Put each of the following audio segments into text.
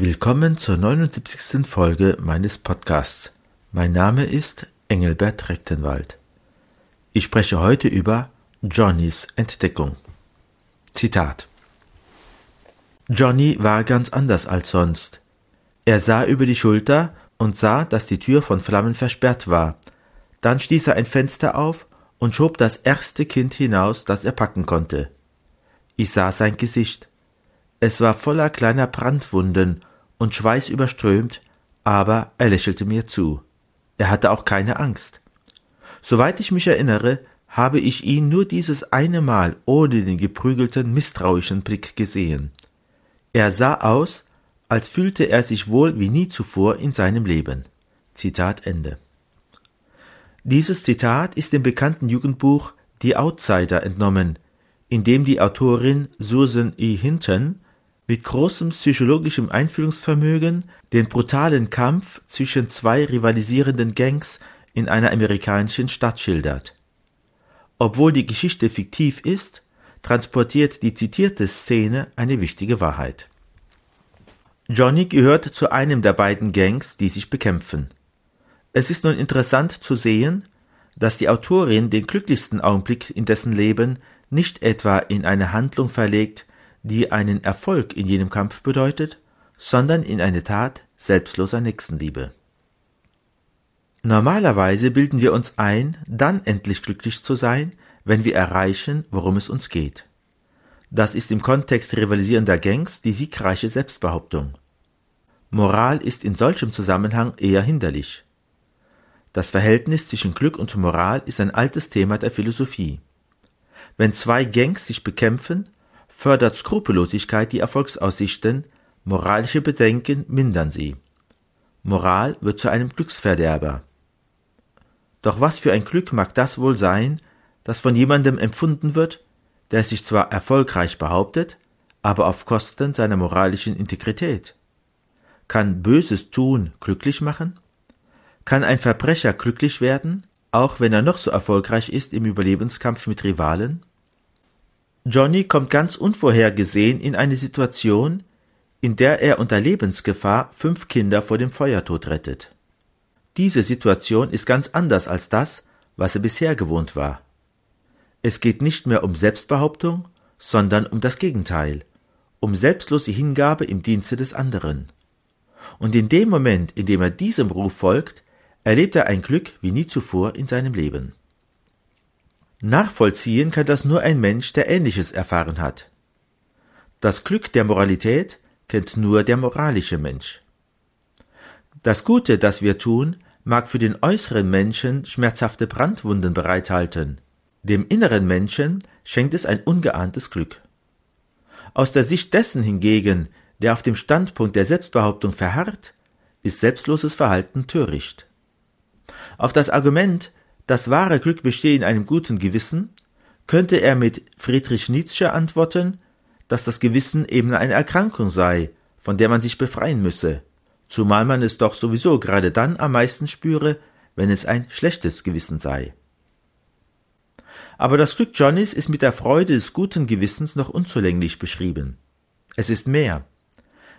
Willkommen zur 79. Folge meines Podcasts. Mein Name ist Engelbert Rechtenwald. Ich spreche heute über Johnnys Entdeckung. Zitat Johnny war ganz anders als sonst. Er sah über die Schulter und sah, dass die Tür von Flammen versperrt war. Dann stieß er ein Fenster auf und schob das erste Kind hinaus, das er packen konnte. Ich sah sein Gesicht. Es war voller kleiner Brandwunden und schweißüberströmt, aber er lächelte mir zu. Er hatte auch keine Angst. Soweit ich mich erinnere, habe ich ihn nur dieses eine Mal ohne den geprügelten, misstrauischen Blick gesehen. Er sah aus, als fühlte er sich wohl wie nie zuvor in seinem Leben. Zitat Ende. Dieses Zitat ist dem bekannten Jugendbuch Die Outsider entnommen, in dem die Autorin Susan E. Hinton mit großem psychologischem Einfühlungsvermögen den brutalen Kampf zwischen zwei rivalisierenden Gangs in einer amerikanischen Stadt schildert. Obwohl die Geschichte fiktiv ist, transportiert die zitierte Szene eine wichtige Wahrheit. Johnny gehört zu einem der beiden Gangs, die sich bekämpfen. Es ist nun interessant zu sehen, dass die Autorin den glücklichsten Augenblick in dessen Leben nicht etwa in eine Handlung verlegt, die einen Erfolg in jenem Kampf bedeutet, sondern in eine Tat selbstloser Nächstenliebe. Normalerweise bilden wir uns ein, dann endlich glücklich zu sein, wenn wir erreichen, worum es uns geht. Das ist im Kontext rivalisierender Gangs die siegreiche Selbstbehauptung. Moral ist in solchem Zusammenhang eher hinderlich. Das Verhältnis zwischen Glück und Moral ist ein altes Thema der Philosophie. Wenn zwei Gangs sich bekämpfen, fördert Skrupellosigkeit die Erfolgsaussichten, moralische Bedenken mindern sie. Moral wird zu einem Glücksverderber. Doch was für ein Glück mag das wohl sein, das von jemandem empfunden wird, der sich zwar erfolgreich behauptet, aber auf Kosten seiner moralischen Integrität? Kann Böses tun glücklich machen? Kann ein Verbrecher glücklich werden, auch wenn er noch so erfolgreich ist im Überlebenskampf mit Rivalen? Johnny kommt ganz unvorhergesehen in eine Situation, in der er unter Lebensgefahr fünf Kinder vor dem Feuertod rettet. Diese Situation ist ganz anders als das, was er bisher gewohnt war. Es geht nicht mehr um Selbstbehauptung, sondern um das Gegenteil, um selbstlose Hingabe im Dienste des anderen. Und in dem Moment, in dem er diesem Ruf folgt, erlebt er ein Glück wie nie zuvor in seinem Leben. Nachvollziehen kann das nur ein Mensch, der Ähnliches erfahren hat. Das Glück der Moralität kennt nur der moralische Mensch. Das Gute, das wir tun, mag für den äußeren Menschen schmerzhafte Brandwunden bereithalten, dem inneren Menschen schenkt es ein ungeahntes Glück. Aus der Sicht dessen hingegen, der auf dem Standpunkt der Selbstbehauptung verharrt, ist selbstloses Verhalten töricht. Auf das Argument, das wahre Glück bestehe in einem guten Gewissen, könnte er mit Friedrich Nietzsche antworten, dass das Gewissen eben eine Erkrankung sei, von der man sich befreien müsse, zumal man es doch sowieso gerade dann am meisten spüre, wenn es ein schlechtes Gewissen sei. Aber das Glück Johnnys ist mit der Freude des guten Gewissens noch unzulänglich beschrieben. Es ist mehr.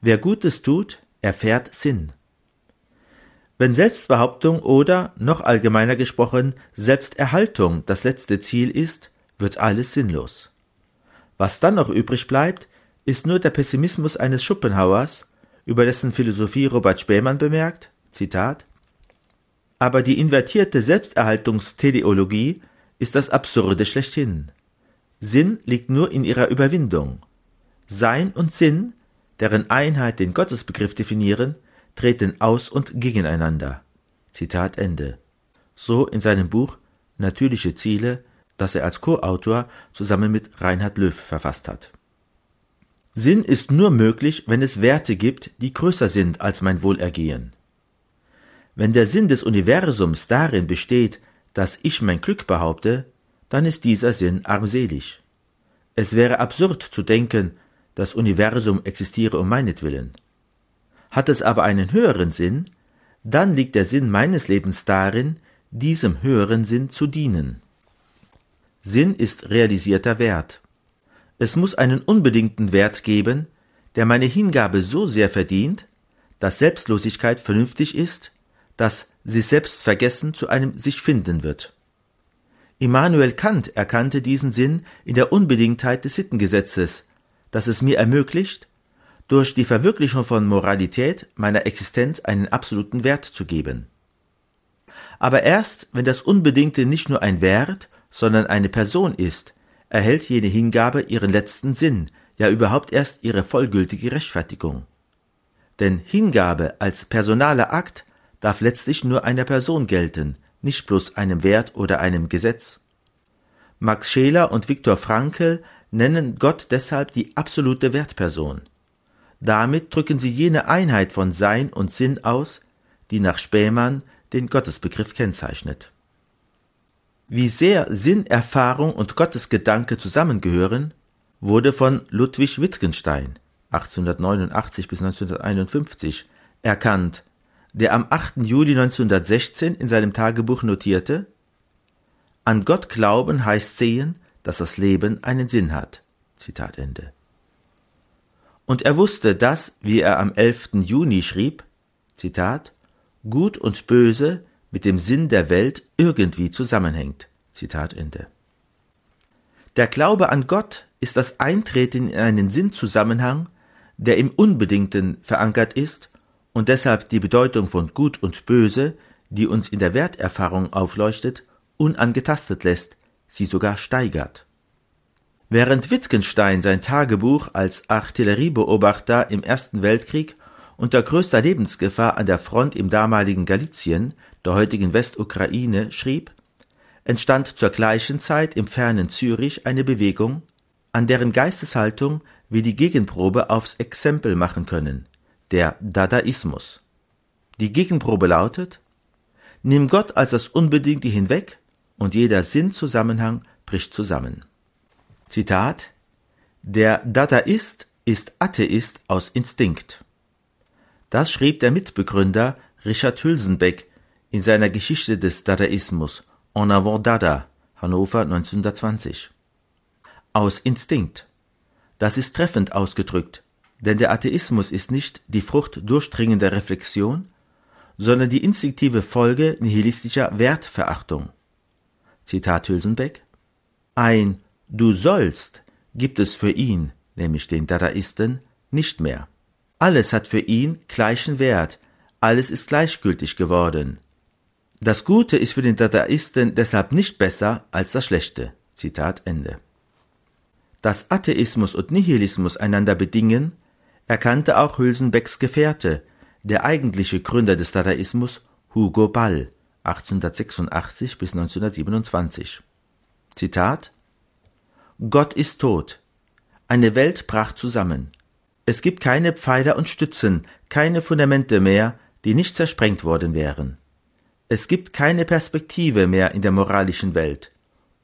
Wer Gutes tut, erfährt Sinn. Wenn Selbstbehauptung oder, noch allgemeiner gesprochen, Selbsterhaltung das letzte Ziel ist, wird alles sinnlos. Was dann noch übrig bleibt, ist nur der Pessimismus eines Schopenhauers, über dessen Philosophie Robert Spähmann bemerkt, Zitat, aber die invertierte Selbsterhaltungsteleologie ist das Absurde schlechthin. Sinn liegt nur in ihrer Überwindung. Sein und Sinn, deren Einheit den Gottesbegriff definieren, treten aus und gegeneinander. Zitat Ende. So in seinem Buch Natürliche Ziele, das er als Co-Autor zusammen mit Reinhard Löw verfasst hat. Sinn ist nur möglich, wenn es Werte gibt, die größer sind als mein Wohlergehen. Wenn der Sinn des Universums darin besteht, dass ich mein Glück behaupte, dann ist dieser Sinn armselig. Es wäre absurd zu denken, das Universum existiere um meinetwillen. Hat es aber einen höheren Sinn, dann liegt der Sinn meines Lebens darin, diesem höheren Sinn zu dienen. Sinn ist realisierter Wert. Es muss einen unbedingten Wert geben, der meine Hingabe so sehr verdient, dass Selbstlosigkeit vernünftig ist, dass sich selbst vergessen zu einem sich finden wird. Immanuel Kant erkannte diesen Sinn in der Unbedingtheit des Sittengesetzes, das es mir ermöglicht, durch die Verwirklichung von Moralität meiner Existenz einen absoluten Wert zu geben. Aber erst wenn das Unbedingte nicht nur ein Wert, sondern eine Person ist, erhält jene Hingabe ihren letzten Sinn, ja überhaupt erst ihre vollgültige Rechtfertigung. Denn Hingabe als personaler Akt darf letztlich nur einer Person gelten, nicht bloß einem Wert oder einem Gesetz. Max Scheler und Viktor Frankl nennen Gott deshalb die absolute Wertperson. Damit drücken sie jene Einheit von Sein und Sinn aus, die nach Spähmann den Gottesbegriff kennzeichnet. Wie sehr Sinnerfahrung und Gottesgedanke zusammengehören, wurde von Ludwig Wittgenstein 1889 bis 1951 erkannt, der am 8. Juli 1916 in seinem Tagebuch notierte An Gott glauben heißt sehen, dass das Leben einen Sinn hat. Zitat Ende. Und er wusste, dass, wie er am 11. Juni schrieb, Zitat, Gut und Böse mit dem Sinn der Welt irgendwie zusammenhängt. Zitat Ende. Der Glaube an Gott ist das Eintreten in einen Sinnzusammenhang, der im Unbedingten verankert ist und deshalb die Bedeutung von Gut und Böse, die uns in der Werterfahrung aufleuchtet, unangetastet lässt, sie sogar steigert. Während Wittgenstein sein Tagebuch als Artilleriebeobachter im Ersten Weltkrieg unter größter Lebensgefahr an der Front im damaligen Galizien, der heutigen Westukraine, schrieb, entstand zur gleichen Zeit im fernen Zürich eine Bewegung, an deren Geisteshaltung wir die Gegenprobe aufs Exempel machen können, der Dadaismus. Die Gegenprobe lautet, nimm Gott als das Unbedingte hinweg und jeder Sinnzusammenhang bricht zusammen. Zitat Der Dadaist ist Atheist aus Instinkt. Das schrieb der Mitbegründer Richard Hülsenbeck in seiner Geschichte des Dadaismus En avant Dada, Hannover 1920. Aus Instinkt. Das ist treffend ausgedrückt, denn der Atheismus ist nicht die Frucht durchdringender Reflexion, sondern die instinktive Folge nihilistischer Wertverachtung. Zitat Hülsenbeck Ein Du sollst gibt es für ihn, nämlich den Dadaisten, nicht mehr. Alles hat für ihn gleichen Wert, alles ist gleichgültig geworden. Das Gute ist für den Dadaisten deshalb nicht besser als das Schlechte. Zitat Ende. Dass Atheismus und Nihilismus einander bedingen, erkannte auch Hülsenbecks Gefährte, der eigentliche Gründer des Dadaismus, Hugo Ball, 1886 bis 1927. Zitat Gott ist tot. Eine Welt brach zusammen. Es gibt keine Pfeiler und Stützen, keine Fundamente mehr, die nicht zersprengt worden wären. Es gibt keine Perspektive mehr in der moralischen Welt.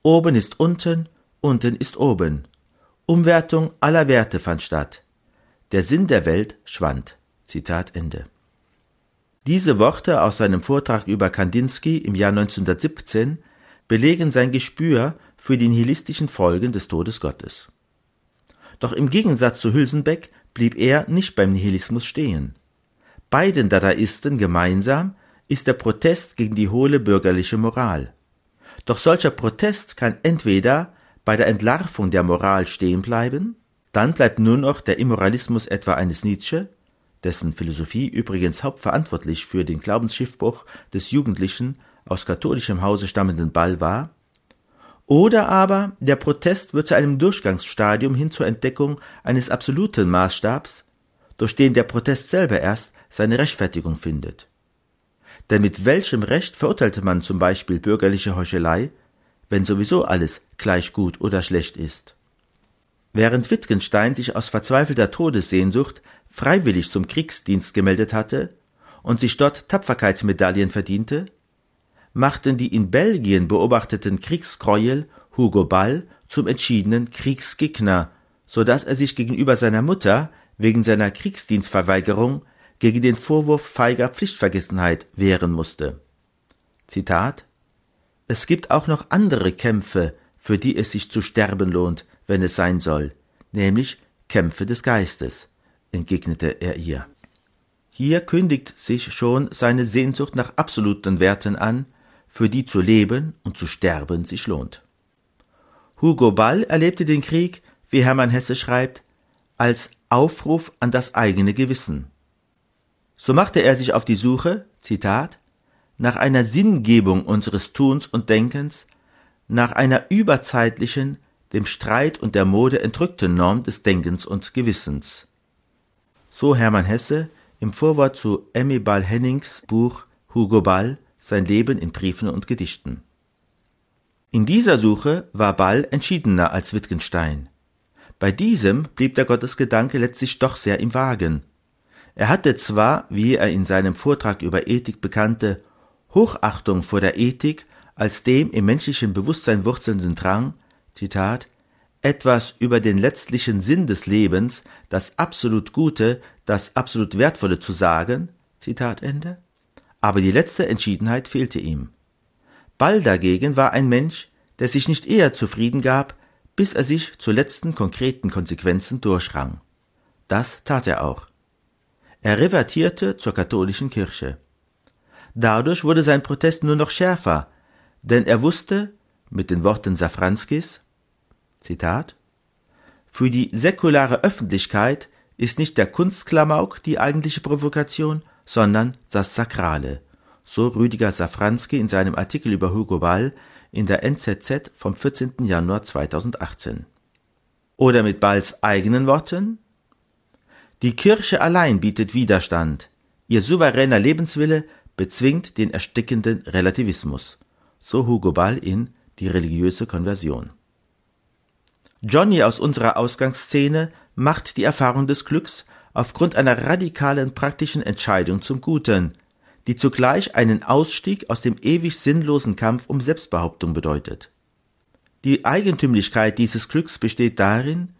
Oben ist unten, unten ist oben. Umwertung aller Werte fand statt. Der Sinn der Welt schwand. Zitat Ende. Diese Worte aus seinem Vortrag über Kandinsky im Jahr 1917 belegen sein Gespür für die nihilistischen Folgen des Todes Gottes. Doch im Gegensatz zu Hülsenbeck blieb er nicht beim Nihilismus stehen. Beiden Dadaisten gemeinsam ist der Protest gegen die hohle bürgerliche Moral. Doch solcher Protest kann entweder bei der Entlarvung der Moral stehen bleiben, dann bleibt nur noch der Immoralismus etwa eines Nietzsche, dessen Philosophie übrigens hauptverantwortlich für den Glaubensschiffbruch des Jugendlichen aus katholischem Hause stammenden Ball war, oder aber der Protest wird zu einem Durchgangsstadium hin zur Entdeckung eines absoluten Maßstabs, durch den der Protest selber erst seine Rechtfertigung findet. Denn mit welchem Recht verurteilte man zum Beispiel bürgerliche Heuchelei, wenn sowieso alles gleich gut oder schlecht ist. Während Wittgenstein sich aus verzweifelter Todessehnsucht freiwillig zum Kriegsdienst gemeldet hatte und sich dort Tapferkeitsmedaillen verdiente, machten die in Belgien beobachteten Kriegsgräuel Hugo Ball zum entschiedenen Kriegsgegner, so dass er sich gegenüber seiner Mutter wegen seiner Kriegsdienstverweigerung gegen den Vorwurf feiger Pflichtvergessenheit wehren musste. Zitat es gibt auch noch andere Kämpfe, für die es sich zu sterben lohnt, wenn es sein soll, nämlich Kämpfe des Geistes. entgegnete er ihr. Hier kündigt sich schon seine Sehnsucht nach absoluten Werten an, für die zu leben und zu sterben sich lohnt. Hugo Ball erlebte den Krieg, wie Hermann Hesse schreibt, als Aufruf an das eigene Gewissen. So machte er sich auf die Suche, Zitat, nach einer Sinngebung unseres Tuns und Denkens, nach einer überzeitlichen, dem Streit und der Mode entrückten Norm des Denkens und Gewissens. So Hermann Hesse im Vorwort zu Emmy Ball Hennings Buch Hugo Ball Sein Leben in Briefen und Gedichten. In dieser Suche war Ball entschiedener als Wittgenstein. Bei diesem blieb der Gottesgedanke letztlich doch sehr im Wagen. Er hatte zwar, wie er in seinem Vortrag über Ethik bekannte, Hochachtung vor der Ethik als dem im menschlichen Bewusstsein wurzelnden Drang, Zitat, etwas über den letztlichen Sinn des Lebens, das absolut Gute, das absolut Wertvolle zu sagen, Zitat Ende. Aber die letzte Entschiedenheit fehlte ihm. Ball dagegen war ein Mensch, der sich nicht eher zufrieden gab, bis er sich zu letzten konkreten Konsequenzen durchrang. Das tat er auch. Er revertierte zur katholischen Kirche. Dadurch wurde sein Protest nur noch schärfer, denn er wusste, mit den Worten Safranskis, Zitat, für die säkulare Öffentlichkeit ist nicht der Kunstklamauk die eigentliche Provokation, sondern das Sakrale so Rüdiger Safranski in seinem Artikel über Hugo Ball in der NZZ vom 14. Januar 2018. Oder mit Balls eigenen Worten? Die Kirche allein bietet Widerstand. Ihr souveräner Lebenswille bezwingt den erstickenden Relativismus. So Hugo Ball in Die religiöse Konversion. Johnny aus unserer Ausgangsszene macht die Erfahrung des Glücks aufgrund einer radikalen praktischen Entscheidung zum Guten, die zugleich einen Ausstieg aus dem ewig sinnlosen Kampf um Selbstbehauptung bedeutet. Die Eigentümlichkeit dieses Glücks besteht darin,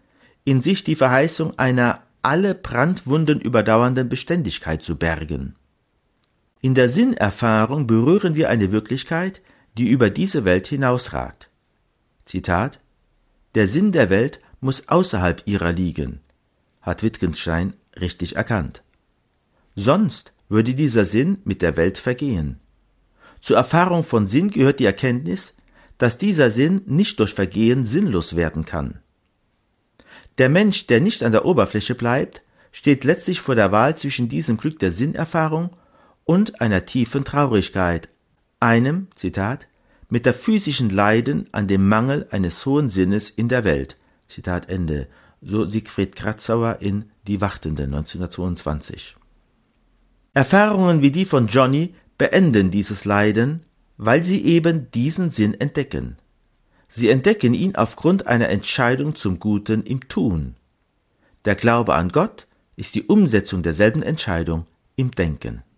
in sich die Verheißung einer alle Brandwunden überdauernden Beständigkeit zu bergen. In der Sinnerfahrung berühren wir eine Wirklichkeit, die über diese Welt hinausragt. Zitat Der Sinn der Welt muss außerhalb ihrer liegen, hat Wittgenstein richtig erkannt. Sonst würde dieser Sinn mit der Welt vergehen. Zur Erfahrung von Sinn gehört die Erkenntnis, dass dieser Sinn nicht durch Vergehen sinnlos werden kann. Der Mensch, der nicht an der Oberfläche bleibt, steht letztlich vor der Wahl zwischen diesem Glück der Sinnerfahrung und einer tiefen Traurigkeit, einem, Zitat, mit der physischen Leiden an dem Mangel eines hohen Sinnes in der Welt. Zitat Ende. So Siegfried Kratzauer in Die Wartende 1922. Erfahrungen wie die von Johnny beenden dieses Leiden, weil sie eben diesen Sinn entdecken. Sie entdecken ihn aufgrund einer Entscheidung zum Guten im Tun. Der Glaube an Gott ist die Umsetzung derselben Entscheidung im Denken.